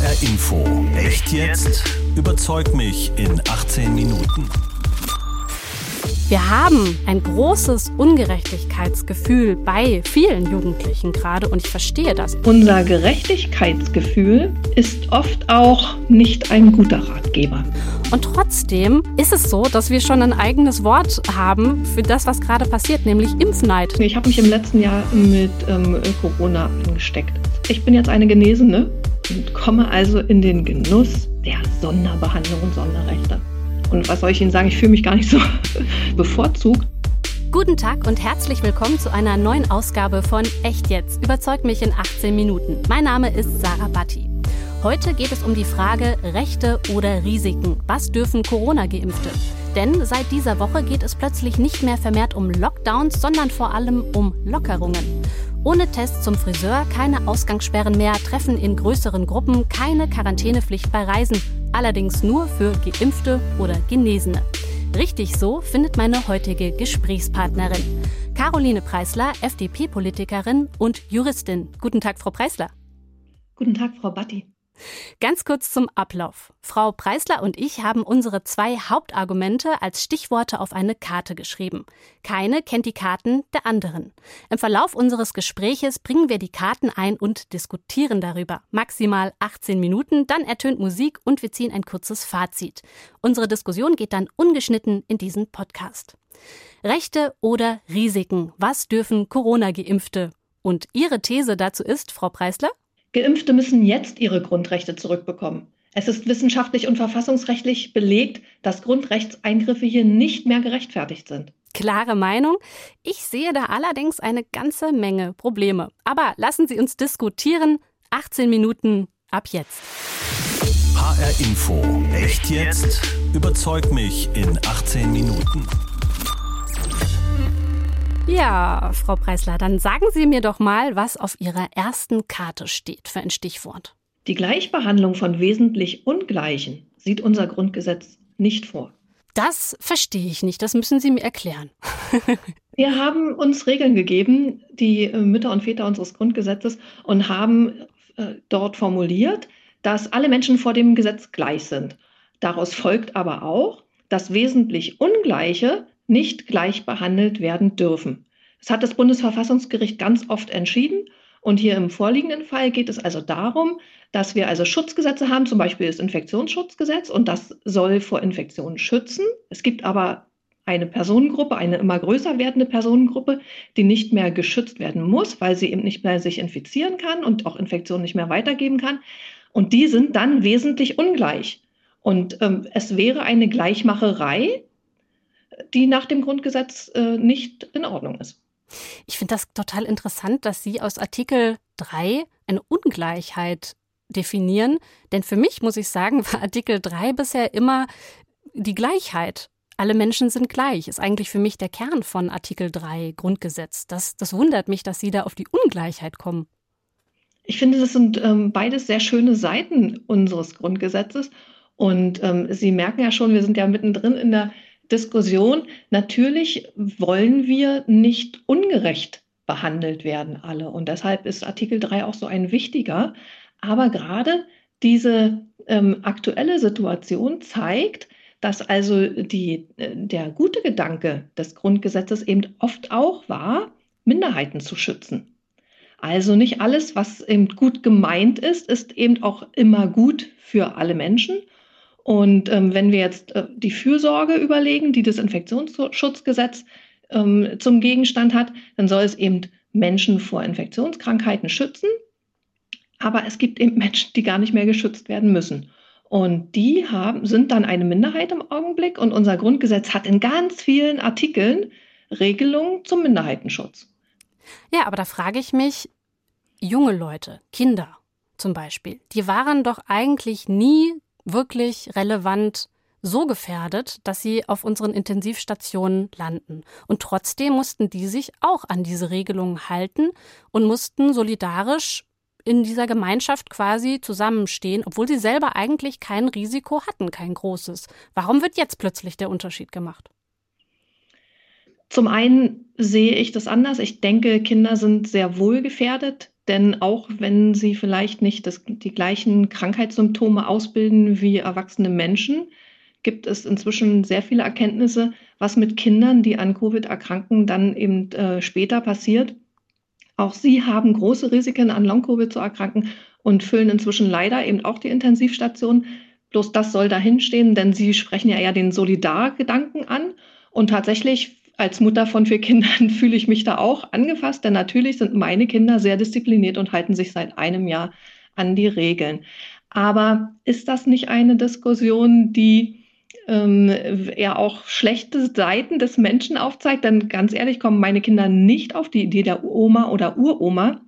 HR Info. Echt jetzt? Überzeug mich in 18 Minuten. Wir haben ein großes Ungerechtigkeitsgefühl bei vielen Jugendlichen gerade und ich verstehe das. Unser Gerechtigkeitsgefühl ist oft auch nicht ein guter Ratgeber. Und trotzdem ist es so, dass wir schon ein eigenes Wort haben für das, was gerade passiert, nämlich Impfneid. Ich habe mich im letzten Jahr mit ähm, Corona angesteckt. Ich bin jetzt eine Genesene und komme also in den Genuss der Sonderbehandlung und Sonderrechte. Und was soll ich Ihnen sagen, ich fühle mich gar nicht so bevorzugt. Guten Tag und herzlich willkommen zu einer neuen Ausgabe von Echt jetzt. Überzeugt mich in 18 Minuten. Mein Name ist Sarah Batti. Heute geht es um die Frage Rechte oder Risiken. Was dürfen Corona-Geimpfte? Denn seit dieser Woche geht es plötzlich nicht mehr vermehrt um Lockdowns, sondern vor allem um Lockerungen. Ohne Tests zum Friseur, keine Ausgangssperren mehr, Treffen in größeren Gruppen, keine Quarantänepflicht bei Reisen. Allerdings nur für Geimpfte oder Genesene. Richtig so findet meine heutige Gesprächspartnerin. Caroline Preisler, FDP-Politikerin und Juristin. Guten Tag, Frau Preisler. Guten Tag, Frau Batti. Ganz kurz zum Ablauf. Frau Preisler und ich haben unsere zwei Hauptargumente als Stichworte auf eine Karte geschrieben. Keine kennt die Karten der anderen. Im Verlauf unseres Gespräches bringen wir die Karten ein und diskutieren darüber. Maximal 18 Minuten, dann ertönt Musik und wir ziehen ein kurzes Fazit. Unsere Diskussion geht dann ungeschnitten in diesen Podcast. Rechte oder Risiken? Was dürfen Corona-Geimpfte? Und Ihre These dazu ist, Frau Preisler? Geimpfte müssen jetzt ihre Grundrechte zurückbekommen. Es ist wissenschaftlich und verfassungsrechtlich belegt, dass Grundrechtseingriffe hier nicht mehr gerechtfertigt sind. Klare Meinung. Ich sehe da allerdings eine ganze Menge Probleme. Aber lassen Sie uns diskutieren. 18 Minuten ab jetzt. HR Info. Echt jetzt? Überzeug mich in 18 Minuten. Ja, Frau Preisler, dann sagen Sie mir doch mal, was auf Ihrer ersten Karte steht für ein Stichwort. Die Gleichbehandlung von wesentlich Ungleichen sieht unser Grundgesetz nicht vor. Das verstehe ich nicht, das müssen Sie mir erklären. Wir haben uns Regeln gegeben, die äh, Mütter und Väter unseres Grundgesetzes, und haben äh, dort formuliert, dass alle Menschen vor dem Gesetz gleich sind. Daraus folgt aber auch, dass wesentlich Ungleiche nicht gleich behandelt werden dürfen. Das hat das Bundesverfassungsgericht ganz oft entschieden. Und hier im vorliegenden Fall geht es also darum, dass wir also Schutzgesetze haben, zum Beispiel das Infektionsschutzgesetz, und das soll vor Infektionen schützen. Es gibt aber eine Personengruppe, eine immer größer werdende Personengruppe, die nicht mehr geschützt werden muss, weil sie eben nicht mehr sich infizieren kann und auch Infektionen nicht mehr weitergeben kann. Und die sind dann wesentlich ungleich. Und ähm, es wäre eine Gleichmacherei, die nach dem Grundgesetz äh, nicht in Ordnung ist. Ich finde das total interessant, dass Sie aus Artikel 3 eine Ungleichheit definieren. Denn für mich, muss ich sagen, war Artikel 3 bisher immer die Gleichheit. Alle Menschen sind gleich, ist eigentlich für mich der Kern von Artikel 3 Grundgesetz. Das, das wundert mich, dass Sie da auf die Ungleichheit kommen. Ich finde, das sind ähm, beides sehr schöne Seiten unseres Grundgesetzes. Und ähm, Sie merken ja schon, wir sind ja mittendrin in der Diskussion. Natürlich wollen wir nicht ungerecht behandelt werden, alle. Und deshalb ist Artikel 3 auch so ein wichtiger. Aber gerade diese ähm, aktuelle Situation zeigt, dass also die, äh, der gute Gedanke des Grundgesetzes eben oft auch war, Minderheiten zu schützen. Also nicht alles, was eben gut gemeint ist, ist eben auch immer gut für alle Menschen. Und ähm, wenn wir jetzt äh, die Fürsorge überlegen, die das Infektionsschutzgesetz ähm, zum Gegenstand hat, dann soll es eben Menschen vor Infektionskrankheiten schützen. Aber es gibt eben Menschen, die gar nicht mehr geschützt werden müssen. Und die haben, sind dann eine Minderheit im Augenblick. Und unser Grundgesetz hat in ganz vielen Artikeln Regelungen zum Minderheitenschutz. Ja, aber da frage ich mich, junge Leute, Kinder zum Beispiel, die waren doch eigentlich nie wirklich relevant so gefährdet, dass sie auf unseren Intensivstationen landen. Und trotzdem mussten die sich auch an diese Regelungen halten und mussten solidarisch in dieser Gemeinschaft quasi zusammenstehen, obwohl sie selber eigentlich kein Risiko hatten, kein großes. Warum wird jetzt plötzlich der Unterschied gemacht? Zum einen sehe ich das anders. Ich denke, Kinder sind sehr wohl gefährdet Denn auch wenn sie vielleicht nicht das, die gleichen Krankheitssymptome ausbilden wie erwachsene Menschen, gibt es inzwischen sehr viele Erkenntnisse, was mit Kindern, die an Covid erkranken, dann eben äh, später passiert. Auch sie haben große Risiken, an Long-Covid zu erkranken und füllen inzwischen leider eben auch die Intensivstation. Bloß das soll dahinstehen, denn sie sprechen ja eher den Solidargedanken an. Und tatsächlich als Mutter von vier Kindern fühle ich mich da auch angefasst, denn natürlich sind meine Kinder sehr diszipliniert und halten sich seit einem Jahr an die Regeln. Aber ist das nicht eine Diskussion, die ähm, er auch schlechte Seiten des Menschen aufzeigt, dann ganz ehrlich kommen meine Kinder nicht auf die Idee der Oma oder Uroma,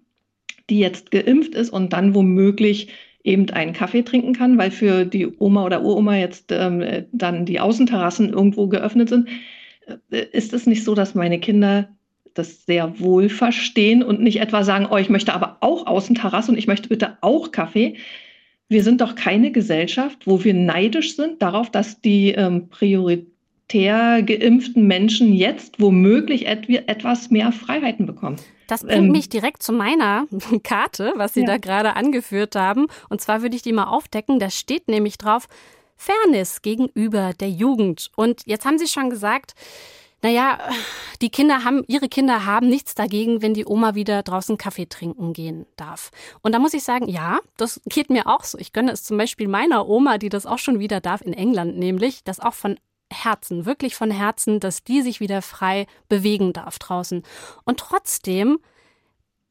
die jetzt geimpft ist und dann womöglich eben einen Kaffee trinken kann, weil für die Oma oder Uroma jetzt ähm, dann die Außenterrassen irgendwo geöffnet sind. Ist es nicht so, dass meine Kinder das sehr wohl verstehen und nicht etwa sagen, oh, ich möchte aber auch Außenterrasse und ich möchte bitte auch Kaffee, wir sind doch keine Gesellschaft, wo wir neidisch sind darauf, dass die ähm, prioritär geimpften Menschen jetzt womöglich et etwas mehr Freiheiten bekommen. Das bringt ähm, mich direkt zu meiner Karte, was Sie ja. da gerade angeführt haben. Und zwar würde ich die mal aufdecken. Da steht nämlich drauf Fairness gegenüber der Jugend. Und jetzt haben Sie schon gesagt, naja, die Kinder haben, ihre Kinder haben nichts dagegen, wenn die Oma wieder draußen Kaffee trinken gehen darf. Und da muss ich sagen, ja, das geht mir auch so. Ich gönne es zum Beispiel meiner Oma, die das auch schon wieder darf in England, nämlich das auch von Herzen, wirklich von Herzen, dass die sich wieder frei bewegen darf draußen. Und trotzdem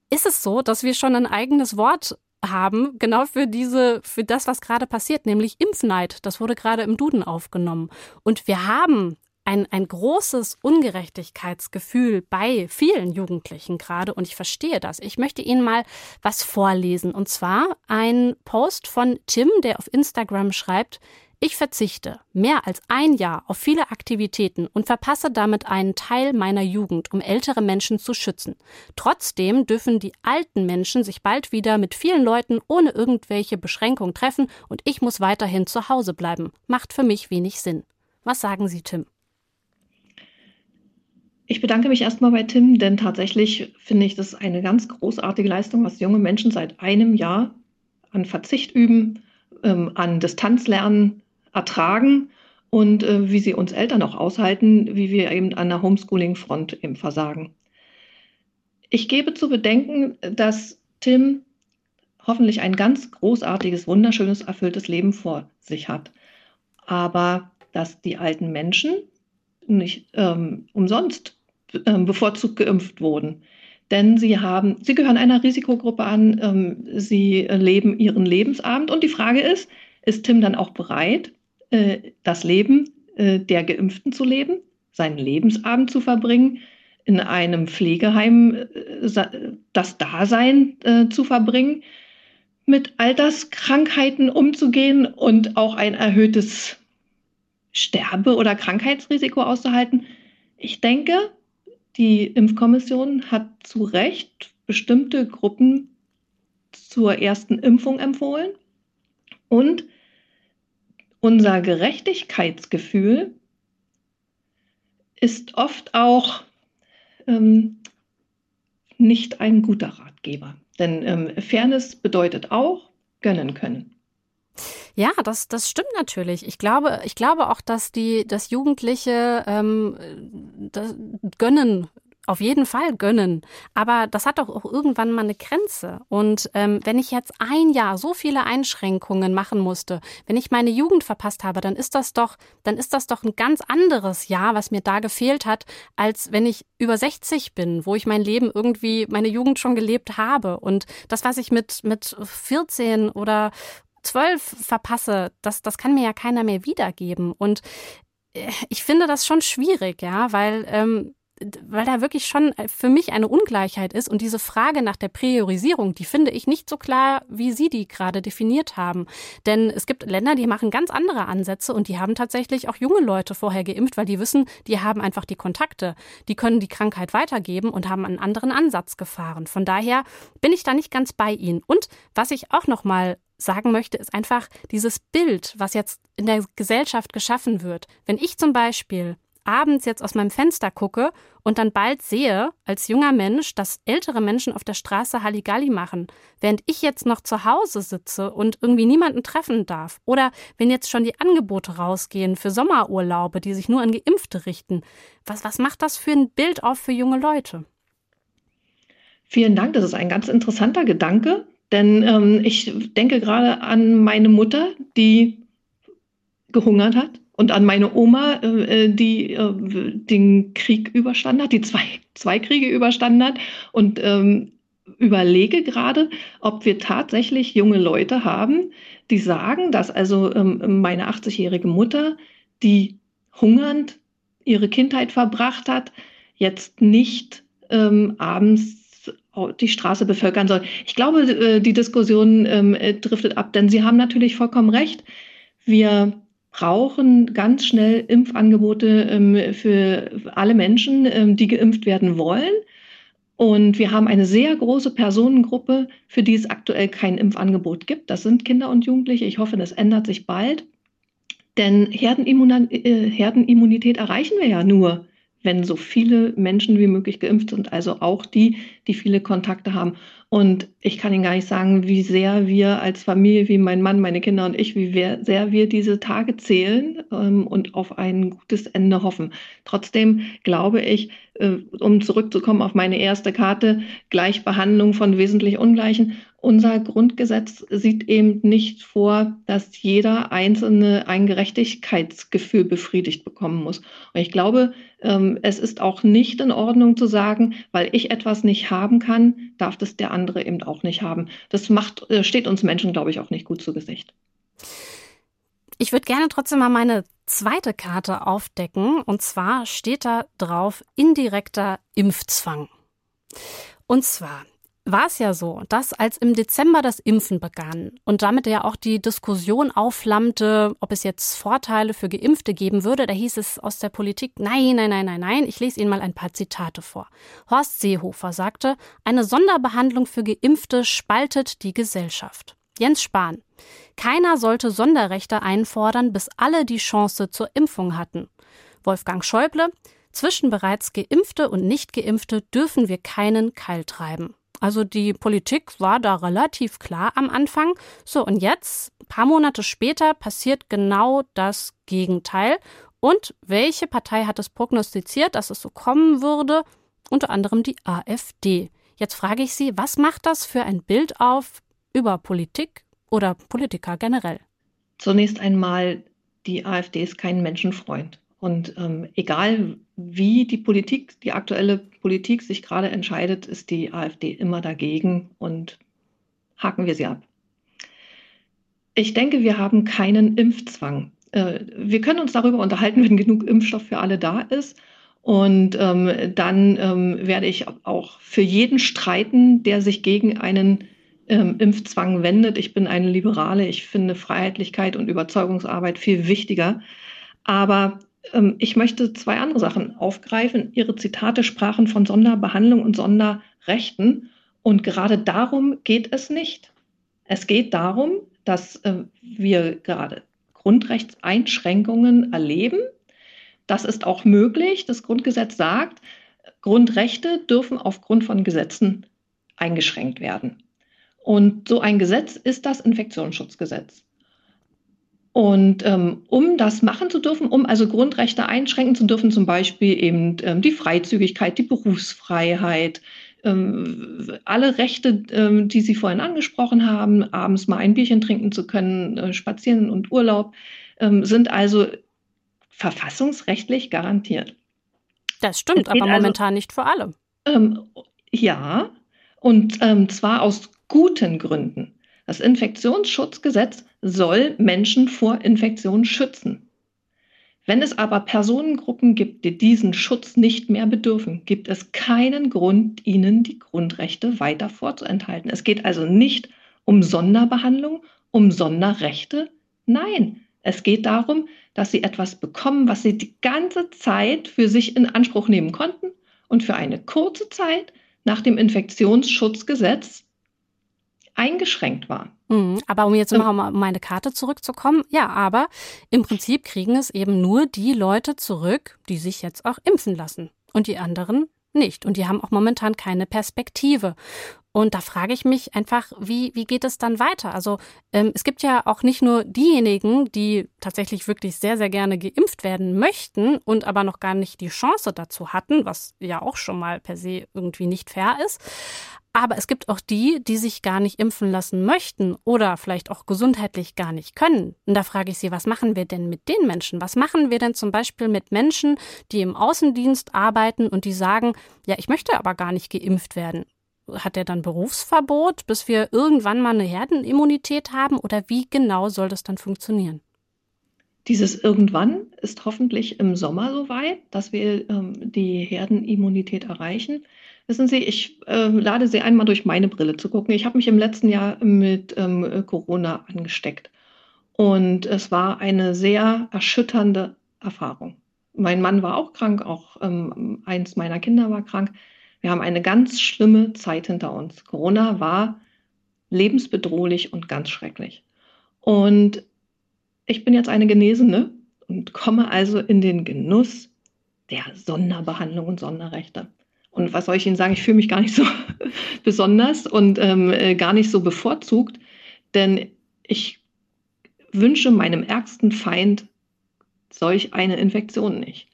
ist es so, dass wir schon ein eigenes Wort haben, genau für diese, für das, was gerade passiert, nämlich Impfneid. Das wurde gerade im Duden aufgenommen. Und wir haben ein, ein großes Ungerechtigkeitsgefühl bei vielen Jugendlichen gerade und ich verstehe das. Ich möchte Ihnen mal was vorlesen und zwar ein Post von Tim, der auf Instagram schreibt, ich verzichte mehr als ein Jahr auf viele Aktivitäten und verpasse damit einen Teil meiner Jugend, um ältere Menschen zu schützen. Trotzdem dürfen die alten Menschen sich bald wieder mit vielen Leuten ohne irgendwelche Beschränkungen treffen und ich muss weiterhin zu Hause bleiben. Macht für mich wenig Sinn. Was sagen Sie, Tim? Ich bedanke mich erstmal bei Tim, denn tatsächlich finde ich das eine ganz großartige Leistung, was junge Menschen seit einem Jahr an Verzicht üben, ähm, an Distanzlernen ertragen und äh, wie sie uns Eltern auch aushalten, wie wir eben an der Homeschooling-Front eben versagen. Ich gebe zu bedenken, dass Tim hoffentlich ein ganz großartiges, wunderschönes, erfülltes Leben vor sich hat. Aber dass die alten Menschen nicht ähm, umsonst ähm, bevorzugt geimpft wurden. Denn sie haben, sie gehören einer Risikogruppe an, ähm, sie leben ihren Lebensabend. Und die Frage ist, ist Tim dann auch bereit, äh, das Leben äh, der Geimpften zu leben, seinen Lebensabend zu verbringen, in einem Pflegeheim äh, das Dasein zu verbringen, mit Alterskrankheiten umzugehen und auch ein erhöhtes Sterbe- oder Krankheitsrisiko auszuhalten? Ich denke, die Impfkommission hat zu Recht bestimmte Gruppen zur ersten Impfung empfohlen. Und unser Gerechtigkeitsgefühl ist oft auch ähm, nicht ein guter Ratgeber. Denn ähm, Fairness bedeutet auch gönnen können. Ja, das, das stimmt natürlich. Ich glaube, ich glaube auch, dass die, dass Jugendliche ähm, das gönnen auf jeden Fall gönnen. Aber das hat doch auch irgendwann mal eine Grenze. Und ähm, wenn ich jetzt ein Jahr so viele Einschränkungen machen musste, wenn ich meine Jugend verpasst habe, dann ist das doch, dann ist das doch ein ganz anderes Jahr, was mir da gefehlt hat, als wenn ich über 60 bin, wo ich mein Leben irgendwie, meine Jugend schon gelebt habe. Und das, was ich mit, mit 14 oder zwölf verpasse, das, das kann mir ja keiner mehr wiedergeben. Und äh, ich finde das schon schwierig, ja, weil, ähm, weil da wirklich schon äh, für mich eine Ungleichheit ist. Und diese Frage nach der Priorisierung, die finde ich nicht so klar, wie Sie die gerade definiert haben. Denn es gibt Länder, die machen ganz andere Ansätze und die haben tatsächlich auch junge Leute vorher geimpft, weil die wissen, die haben einfach die Kontakte. Die können die Krankheit weitergeben und haben einen anderen Ansatz gefahren. Von daher bin ich da nicht ganz bei Ihnen. Und was ich auch noch mal sagen möchte, ist einfach dieses Bild, was jetzt in der Gesellschaft geschaffen wird. Wenn ich zum Beispiel abends jetzt aus meinem Fenster gucke und dann bald sehe, als junger Mensch, dass ältere Menschen auf der Straße Halligalli machen, während ich jetzt noch zu Hause sitze und irgendwie niemanden treffen darf. Oder wenn jetzt schon die Angebote rausgehen für Sommerurlaube, die sich nur an Geimpfte richten. Was, was macht das für ein Bild auf für junge Leute? Vielen Dank, das ist ein ganz interessanter Gedanke, denn ähm, ich denke gerade an meine Mutter, die gehungert hat und an meine Oma, äh, äh, die äh, den Krieg überstanden hat, die zwei, zwei Kriege überstanden hat und ähm, überlege gerade, ob wir tatsächlich junge Leute haben, die sagen, dass also ähm, meine 80-jährige Mutter, die hungernd ihre Kindheit verbracht hat, jetzt nicht ähm, abends die Straße bevölkern soll. Ich glaube, äh, die Diskussion ähm, äh, driftet ab, denn Sie haben natürlich vollkommen recht. Wir brauchen ganz schnell Impfangebote ähm, für alle Menschen, ähm, die geimpft werden wollen. Und wir haben eine sehr große Personengruppe, für die es aktuell kein Impfangebot gibt. Das sind Kinder und Jugendliche. Ich hoffe, das ändert sich bald. Denn Herdenimmunität erreichen wir ja nur, wenn so viele Menschen wie möglich geimpft sind, also auch die, die viele Kontakte haben. Und ich kann Ihnen gar nicht sagen, wie sehr wir als Familie, wie mein Mann, meine Kinder und ich, wie sehr wir diese Tage zählen ähm, und auf ein gutes Ende hoffen. Trotzdem glaube ich, äh, um zurückzukommen auf meine erste Karte, Gleichbehandlung von wesentlich Ungleichen. Unser Grundgesetz sieht eben nicht vor, dass jeder Einzelne ein Gerechtigkeitsgefühl befriedigt bekommen muss. Und ich glaube, es ist auch nicht in Ordnung zu sagen, weil ich etwas nicht haben kann, darf das der andere eben auch nicht haben. Das macht, äh, steht uns Menschen, glaube ich, auch nicht gut zu Gesicht. Ich würde gerne trotzdem mal meine zweite Karte aufdecken. Und zwar steht da drauf indirekter Impfzwang. Und zwar, war es ja so, dass als im Dezember das Impfen begann und damit ja auch die Diskussion aufflammte, ob es jetzt Vorteile für Geimpfte geben würde, da hieß es aus der Politik, nein, nein, nein, nein, nein, ich lese Ihnen mal ein paar Zitate vor. Horst Seehofer sagte, eine Sonderbehandlung für Geimpfte spaltet die Gesellschaft. Jens Spahn, keiner sollte Sonderrechte einfordern, bis alle die Chance zur Impfung hatten. Wolfgang Schäuble, zwischen bereits Geimpfte und Nicht-Geimpfte dürfen wir keinen Keil treiben. Also die Politik war da relativ klar am Anfang. So, und jetzt, ein paar Monate später, passiert genau das Gegenteil. Und welche Partei hat es prognostiziert, dass es so kommen würde? Unter anderem die AfD. Jetzt frage ich Sie, was macht das für ein Bild auf über Politik oder Politiker generell? Zunächst einmal, die AfD ist kein Menschenfreund. Und ähm, egal wie die Politik, die aktuelle Politik sich gerade entscheidet, ist die AfD immer dagegen und haken wir sie ab. Ich denke, wir haben keinen Impfzwang. Äh, wir können uns darüber unterhalten, wenn genug Impfstoff für alle da ist. Und ähm, dann ähm, werde ich auch für jeden streiten, der sich gegen einen ähm, Impfzwang wendet. Ich bin eine Liberale. Ich finde Freiheitlichkeit und Überzeugungsarbeit viel wichtiger. Aber ich möchte zwei andere Sachen aufgreifen. Ihre Zitate sprachen von Sonderbehandlung und Sonderrechten. Und gerade darum geht es nicht. Es geht darum, dass äh, wir gerade Grundrechtseinschränkungen erleben. Das ist auch möglich. Das Grundgesetz sagt, Grundrechte dürfen aufgrund von Gesetzen eingeschränkt werden. Und so ein Gesetz ist das Infektionsschutzgesetz. Und ähm, um das machen zu dürfen, um also Grundrechte einschränken zu dürfen, zum Beispiel eben ähm, die Freizügigkeit, die Berufsfreiheit, ähm, alle Rechte, ähm, die Sie vorhin angesprochen haben, abends mal ein Bierchen trinken zu können, äh, spazieren und Urlaub, ähm, sind also verfassungsrechtlich garantiert. Das stimmt, aber also momentan also, nicht für alle. Ähm, ja, und zwar aus guten Gründen. Das Infektionsschutzgesetz soll Menschen vor Infektionen schützen. Wenn es aber Personengruppen gibt, die diesen Schutz nicht mehr bedürfen, gibt es keinen Grund, ihnen die Grundrechte weiter vorzuenthalten. Es geht also nicht um Sonderbehandlung, um Sonderrechte. Nein, es geht darum, dass sie etwas bekommen, was sie die ganze Zeit für sich in Anspruch nehmen konnten und für eine kurze Zeit nach dem Infektionsschutzgesetz eingeschränkt war. Mhm, aber um jetzt mal um meine Karte zurückzukommen, ja, aber im Prinzip kriegen es eben nur die Leute zurück, die sich jetzt auch impfen lassen. Und die anderen nicht. Und die haben auch momentan keine Perspektive. Und da frage ich mich einfach, wie, wie geht es dann weiter? Also ähm, es gibt ja auch nicht nur diejenigen, die tatsächlich wirklich sehr, sehr gerne geimpft werden möchten und aber noch gar nicht die Chance dazu hatten, was ja auch schon mal per se irgendwie nicht fair ist. Aber es gibt auch die, die sich gar nicht impfen lassen möchten oder vielleicht auch gesundheitlich gar nicht können. Und da frage ich Sie, was machen wir denn mit den Menschen? Was machen wir denn zum Beispiel mit Menschen, die im Außendienst arbeiten und die sagen, ja, ich möchte aber gar nicht geimpft werden? Hat der dann Berufsverbot, bis wir irgendwann mal eine Herdenimmunität haben? Oder wie genau soll das dann funktionieren? Dieses irgendwann ist hoffentlich im Sommer soweit, dass wir ähm, die Herdenimmunität erreichen. Wissen Sie, ich äh, lade Sie einmal durch meine Brille zu gucken. Ich habe mich im letzten Jahr mit ähm, Corona angesteckt. Und es war eine sehr erschütternde Erfahrung. Mein Mann war auch krank, auch ähm, eins meiner Kinder war krank. Wir haben eine ganz schlimme Zeit hinter uns. Corona war lebensbedrohlich und ganz schrecklich. Und ich bin jetzt eine Genesene und komme also in den Genuss der Sonderbehandlung und Sonderrechte. Und was soll ich Ihnen sagen? Ich fühle mich gar nicht so besonders und ähm, äh, gar nicht so bevorzugt, denn ich wünsche meinem ärgsten Feind solch eine Infektion nicht.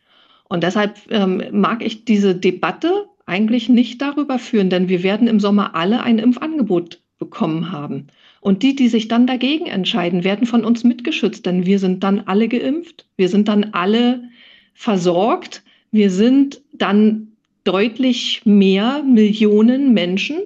Und deshalb ähm, mag ich diese Debatte eigentlich nicht darüber führen, denn wir werden im Sommer alle ein Impfangebot bekommen haben. Und die, die sich dann dagegen entscheiden, werden von uns mitgeschützt, denn wir sind dann alle geimpft, wir sind dann alle versorgt, wir sind dann deutlich mehr Millionen Menschen.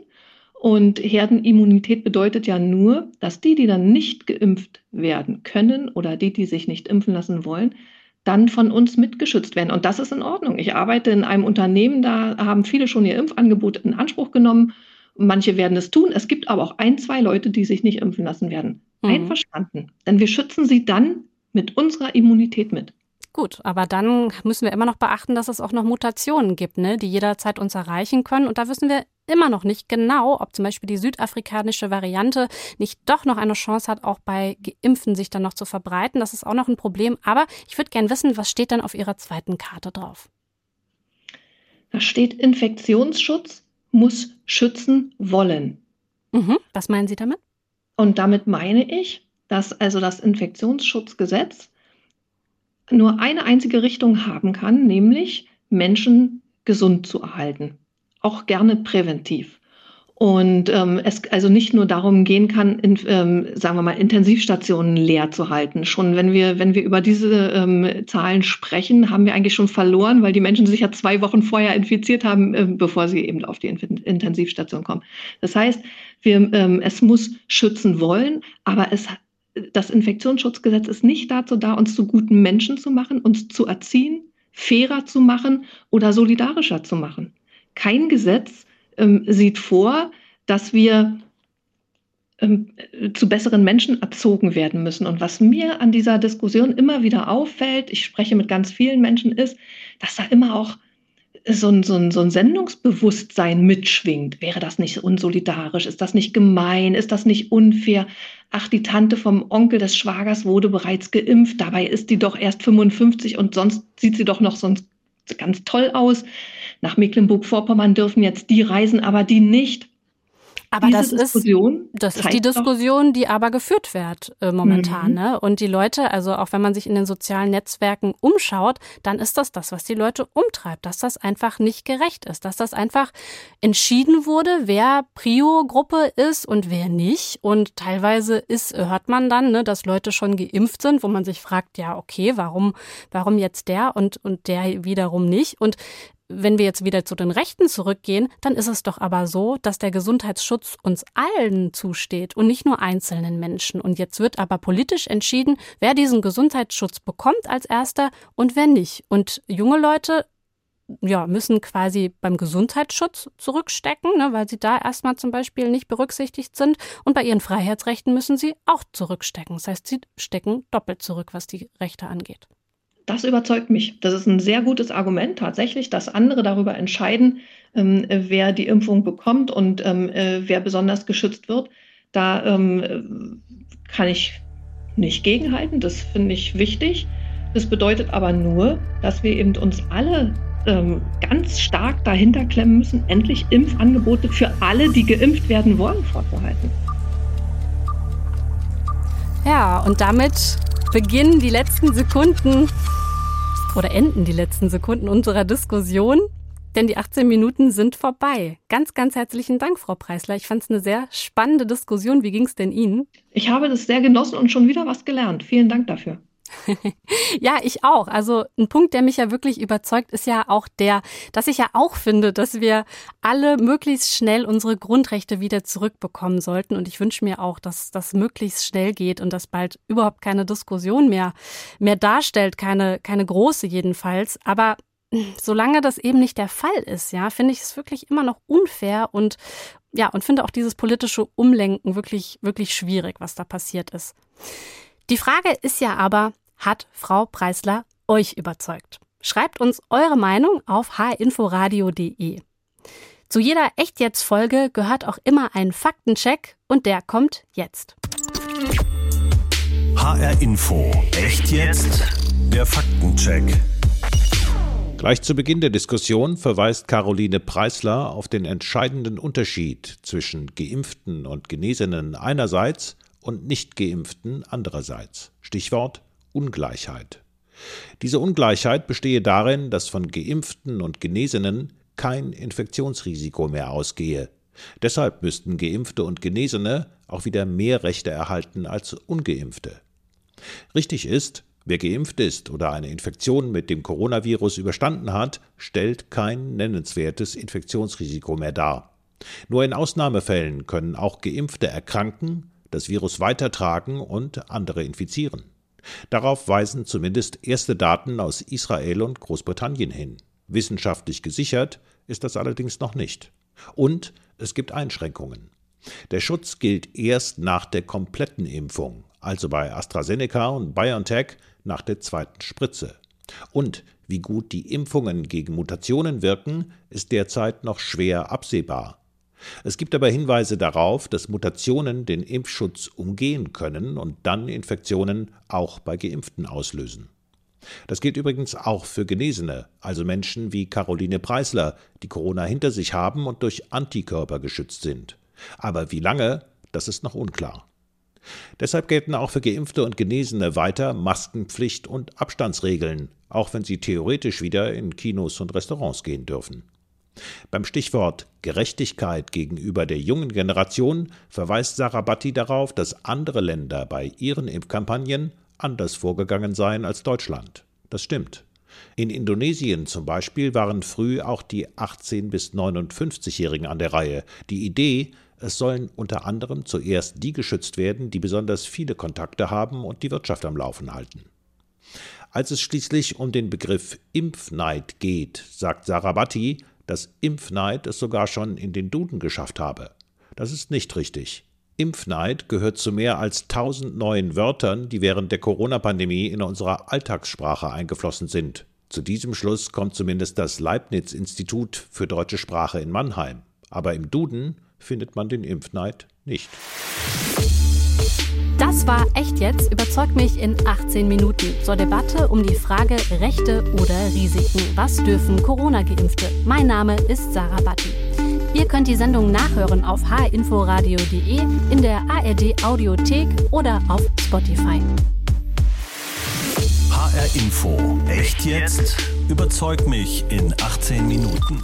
Und Herdenimmunität bedeutet ja nur, dass die, die dann nicht geimpft werden können oder die, die sich nicht impfen lassen wollen, dann von uns mitgeschützt werden. Und das ist in Ordnung. Ich arbeite in einem Unternehmen, da haben viele schon ihr Impfangebot in Anspruch genommen. Manche werden es tun. Es gibt aber auch ein, zwei Leute, die sich nicht impfen lassen werden. Mhm. Einverstanden. Denn wir schützen sie dann mit unserer Immunität mit. Gut, aber dann müssen wir immer noch beachten, dass es auch noch Mutationen gibt, ne, die jederzeit uns erreichen können. Und da wissen wir immer noch nicht genau, ob zum Beispiel die südafrikanische Variante nicht doch noch eine Chance hat, auch bei Geimpften sich dann noch zu verbreiten. Das ist auch noch ein Problem. Aber ich würde gerne wissen, was steht dann auf Ihrer zweiten Karte drauf? Da steht Infektionsschutz muss schützen wollen. Mhm. Was meinen Sie damit? Und damit meine ich, dass also das Infektionsschutzgesetz nur eine einzige Richtung haben kann, nämlich Menschen gesund zu erhalten. Auch gerne präventiv. Und ähm, es also nicht nur darum gehen kann, in, ähm, sagen wir mal, Intensivstationen leer zu halten. Schon wenn wir, wenn wir über diese ähm, Zahlen sprechen, haben wir eigentlich schon verloren, weil die Menschen sich ja zwei Wochen vorher infiziert haben, äh, bevor sie eben auf die Intensivstation kommen. Das heißt, wir, ähm, es muss schützen wollen, aber es das Infektionsschutzgesetz ist nicht dazu da, uns zu guten Menschen zu machen, uns zu erziehen, fairer zu machen oder solidarischer zu machen. Kein Gesetz ähm, sieht vor, dass wir ähm, zu besseren Menschen erzogen werden müssen. Und was mir an dieser Diskussion immer wieder auffällt, ich spreche mit ganz vielen Menschen, ist, dass da immer auch so ein, so, ein, so ein Sendungsbewusstsein mitschwingt. Wäre das nicht unsolidarisch? Ist das nicht gemein? Ist das nicht unfair? Ach, die Tante vom Onkel des Schwagers wurde bereits geimpft, dabei ist die doch erst 55 und sonst sieht sie doch noch sonst ganz toll aus. Nach Mecklenburg-Vorpommern dürfen jetzt die reisen, aber die nicht. Aber Diese das Diskussion ist, das ist die Diskussion, die aber geführt wird äh, momentan. Mhm. Ne? Und die Leute, also auch wenn man sich in den sozialen Netzwerken umschaut, dann ist das das, was die Leute umtreibt, dass das einfach nicht gerecht ist, dass das einfach entschieden wurde, wer Prio-Gruppe ist und wer nicht. Und teilweise ist, hört man dann, ne, dass Leute schon geimpft sind, wo man sich fragt, ja, okay, warum, warum jetzt der und, und der wiederum nicht? Und wenn wir jetzt wieder zu den Rechten zurückgehen, dann ist es doch aber so, dass der Gesundheitsschutz uns allen zusteht und nicht nur einzelnen Menschen. Und jetzt wird aber politisch entschieden, wer diesen Gesundheitsschutz bekommt als erster und wer nicht. Und junge Leute ja, müssen quasi beim Gesundheitsschutz zurückstecken, ne, weil sie da erstmal zum Beispiel nicht berücksichtigt sind. Und bei ihren Freiheitsrechten müssen sie auch zurückstecken. Das heißt, sie stecken doppelt zurück, was die Rechte angeht. Das überzeugt mich. Das ist ein sehr gutes Argument tatsächlich, dass andere darüber entscheiden, ähm, wer die Impfung bekommt und ähm, äh, wer besonders geschützt wird. Da ähm, kann ich nicht gegenhalten. Das finde ich wichtig. Das bedeutet aber nur, dass wir eben uns alle ähm, ganz stark dahinter klemmen müssen, endlich Impfangebote für alle, die geimpft werden wollen, vorzuhalten. Ja, und damit beginnen die letzten Sekunden oder enden die letzten Sekunden unserer Diskussion. Denn die 18 Minuten sind vorbei. Ganz, ganz herzlichen Dank, Frau Preisler. Ich fand es eine sehr spannende Diskussion. Wie ging es denn Ihnen? Ich habe das sehr genossen und schon wieder was gelernt. Vielen Dank dafür. ja, ich auch. Also ein Punkt, der mich ja wirklich überzeugt, ist ja auch der, dass ich ja auch finde, dass wir alle möglichst schnell unsere Grundrechte wieder zurückbekommen sollten. Und ich wünsche mir auch, dass das möglichst schnell geht und dass bald überhaupt keine Diskussion mehr, mehr darstellt, keine, keine große jedenfalls. Aber solange das eben nicht der Fall ist, ja, finde ich es wirklich immer noch unfair und ja, und finde auch dieses politische Umlenken wirklich, wirklich schwierig, was da passiert ist. Die Frage ist ja aber, hat Frau Preisler euch überzeugt? Schreibt uns eure Meinung auf hinforadio.de. Zu jeder Echt jetzt Folge gehört auch immer ein Faktencheck und der kommt jetzt. HR Info. Echt jetzt? Der Faktencheck. Gleich zu Beginn der Diskussion verweist Caroline Preisler auf den entscheidenden Unterschied zwischen Geimpften und Genesenen einerseits und Nichtgeimpften andererseits. Stichwort Ungleichheit. Diese Ungleichheit bestehe darin, dass von Geimpften und Genesenen kein Infektionsrisiko mehr ausgehe. Deshalb müssten Geimpfte und Genesene auch wieder mehr Rechte erhalten als ungeimpfte. Richtig ist, wer geimpft ist oder eine Infektion mit dem Coronavirus überstanden hat, stellt kein nennenswertes Infektionsrisiko mehr dar. Nur in Ausnahmefällen können auch Geimpfte erkranken, das Virus weitertragen und andere infizieren. Darauf weisen zumindest erste Daten aus Israel und Großbritannien hin. Wissenschaftlich gesichert ist das allerdings noch nicht. Und es gibt Einschränkungen. Der Schutz gilt erst nach der kompletten Impfung, also bei AstraZeneca und BioNTech nach der zweiten Spritze. Und wie gut die Impfungen gegen Mutationen wirken, ist derzeit noch schwer absehbar. Es gibt aber Hinweise darauf, dass Mutationen den Impfschutz umgehen können und dann Infektionen auch bei Geimpften auslösen. Das gilt übrigens auch für Genesene, also Menschen wie Caroline Preisler, die Corona hinter sich haben und durch Antikörper geschützt sind. Aber wie lange, das ist noch unklar. Deshalb gelten auch für Geimpfte und Genesene weiter Maskenpflicht und Abstandsregeln, auch wenn sie theoretisch wieder in Kinos und Restaurants gehen dürfen. Beim Stichwort Gerechtigkeit gegenüber der jungen Generation verweist Sarah Batti darauf, dass andere Länder bei ihren Impfkampagnen anders vorgegangen seien als Deutschland. Das stimmt. In Indonesien zum Beispiel waren früh auch die 18- bis 59-Jährigen an der Reihe. Die Idee, es sollen unter anderem zuerst die geschützt werden, die besonders viele Kontakte haben und die Wirtschaft am Laufen halten. Als es schließlich um den Begriff Impfneid geht, sagt Sarah Batti, dass Impfneid es sogar schon in den Duden geschafft habe. Das ist nicht richtig. Impfneid gehört zu mehr als tausend neuen Wörtern, die während der Corona-Pandemie in unserer Alltagssprache eingeflossen sind. Zu diesem Schluss kommt zumindest das Leibniz-Institut für deutsche Sprache in Mannheim. Aber im Duden findet man den Impfneid nicht. Das war echt jetzt. Überzeugt mich in 18 Minuten zur Debatte um die Frage Rechte oder Risiken. Was dürfen Corona-Geimpfte? Mein Name ist Sarah Batti. Ihr könnt die Sendung nachhören auf hinforadio.de, in der ARD Audiothek oder auf Spotify. HR Info. Echt jetzt? Überzeug mich in 18 Minuten.